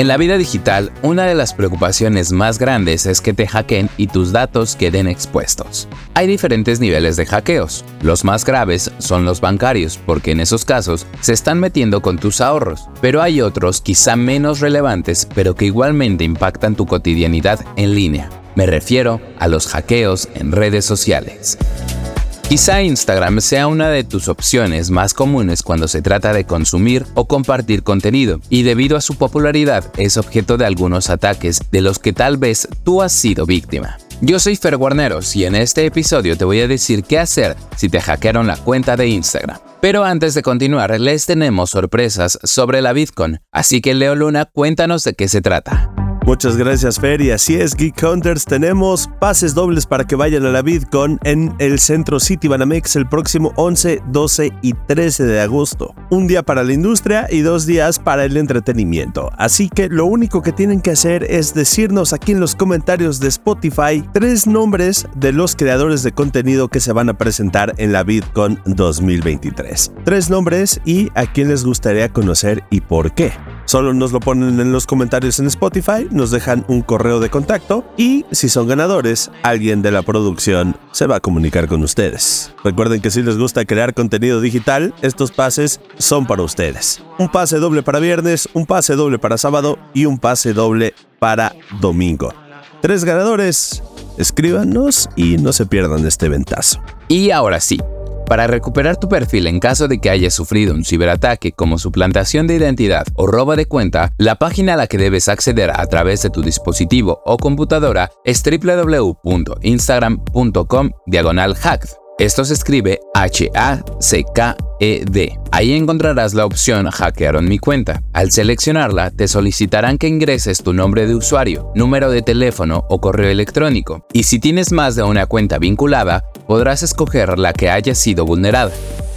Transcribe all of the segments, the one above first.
En la vida digital, una de las preocupaciones más grandes es que te hackeen y tus datos queden expuestos. Hay diferentes niveles de hackeos. Los más graves son los bancarios, porque en esos casos se están metiendo con tus ahorros, pero hay otros quizá menos relevantes, pero que igualmente impactan tu cotidianidad en línea. Me refiero a los hackeos en redes sociales. Quizá Instagram sea una de tus opciones más comunes cuando se trata de consumir o compartir contenido, y debido a su popularidad es objeto de algunos ataques de los que tal vez tú has sido víctima. Yo soy Fer Guarneros y en este episodio te voy a decir qué hacer si te hackearon la cuenta de Instagram. Pero antes de continuar, les tenemos sorpresas sobre la Bitcoin, así que Leo Luna, cuéntanos de qué se trata. Muchas gracias, Fer. Y así es, Geek Hunters. Tenemos pases dobles para que vayan a la VidCon en el Centro City Banamex el próximo 11, 12 y 13 de agosto. Un día para la industria y dos días para el entretenimiento. Así que lo único que tienen que hacer es decirnos aquí en los comentarios de Spotify tres nombres de los creadores de contenido que se van a presentar en la VidCon 2023. Tres nombres y a quién les gustaría conocer y por qué. Solo nos lo ponen en los comentarios en Spotify, nos dejan un correo de contacto y si son ganadores, alguien de la producción se va a comunicar con ustedes. Recuerden que si les gusta crear contenido digital, estos pases son para ustedes. Un pase doble para viernes, un pase doble para sábado y un pase doble para domingo. Tres ganadores, escríbanos y no se pierdan este ventazo. Y ahora sí, para recuperar tu perfil en caso de que hayas sufrido un ciberataque como suplantación de identidad o robo de cuenta, la página a la que debes acceder a través de tu dispositivo o computadora es www.instagram.com diagonal hacked. Esto se escribe H-A-C-K-E-D. Ahí encontrarás la opción Hackearon mi cuenta. Al seleccionarla, te solicitarán que ingreses tu nombre de usuario, número de teléfono o correo electrónico. Y si tienes más de una cuenta vinculada, podrás escoger la que haya sido vulnerada.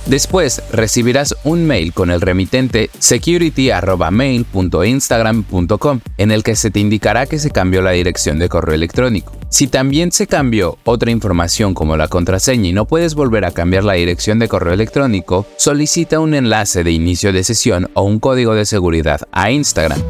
Después recibirás un mail con el remitente security.mail.instagram.com en el que se te indicará que se cambió la dirección de correo electrónico. Si también se cambió otra información como la contraseña y no puedes volver a cambiar la dirección de correo electrónico, solicita un enlace de inicio de sesión o un código de seguridad a Instagram.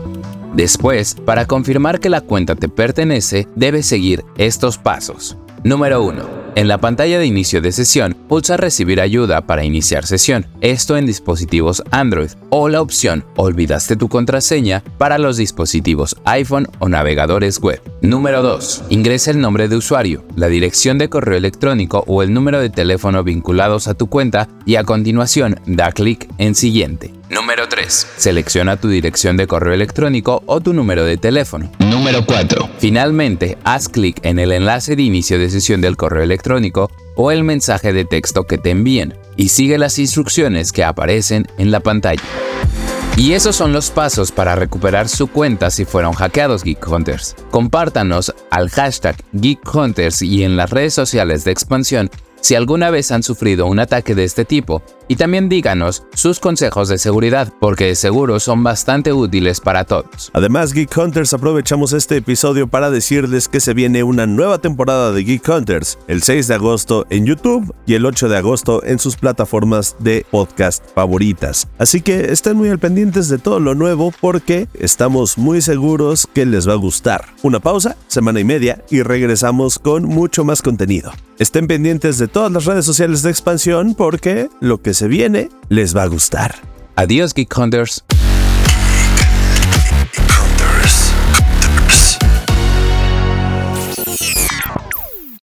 Después, para confirmar que la cuenta te pertenece, debes seguir estos pasos. Número 1 en la pantalla de inicio de sesión, pulsa Recibir ayuda para iniciar sesión, esto en dispositivos Android, o la opción Olvidaste tu contraseña para los dispositivos iPhone o navegadores web. Número 2. Ingresa el nombre de usuario, la dirección de correo electrónico o el número de teléfono vinculados a tu cuenta y a continuación da clic en Siguiente. Número 3. Selecciona tu dirección de correo electrónico o tu número de teléfono. Número 4. Finalmente, haz clic en el enlace de inicio de sesión del correo electrónico o el mensaje de texto que te envíen y sigue las instrucciones que aparecen en la pantalla. Y esos son los pasos para recuperar su cuenta si fueron hackeados Geek Hunters. Compártanos al hashtag Geek Hunters y en las redes sociales de expansión si alguna vez han sufrido un ataque de este tipo y también díganos sus consejos de seguridad, porque de seguro son bastante útiles para todos. Además, Geek Hunters aprovechamos este episodio para decirles que se viene una nueva temporada de Geek Hunters, el 6 de agosto en YouTube y el 8 de agosto en sus plataformas de podcast favoritas. Así que estén muy al pendientes de todo lo nuevo porque estamos muy seguros que les va a gustar. Una pausa, semana y media, y regresamos con mucho más contenido. Estén pendientes de todas las redes sociales de expansión porque lo que se viene les va a gustar. Adiós, Geek Hunters.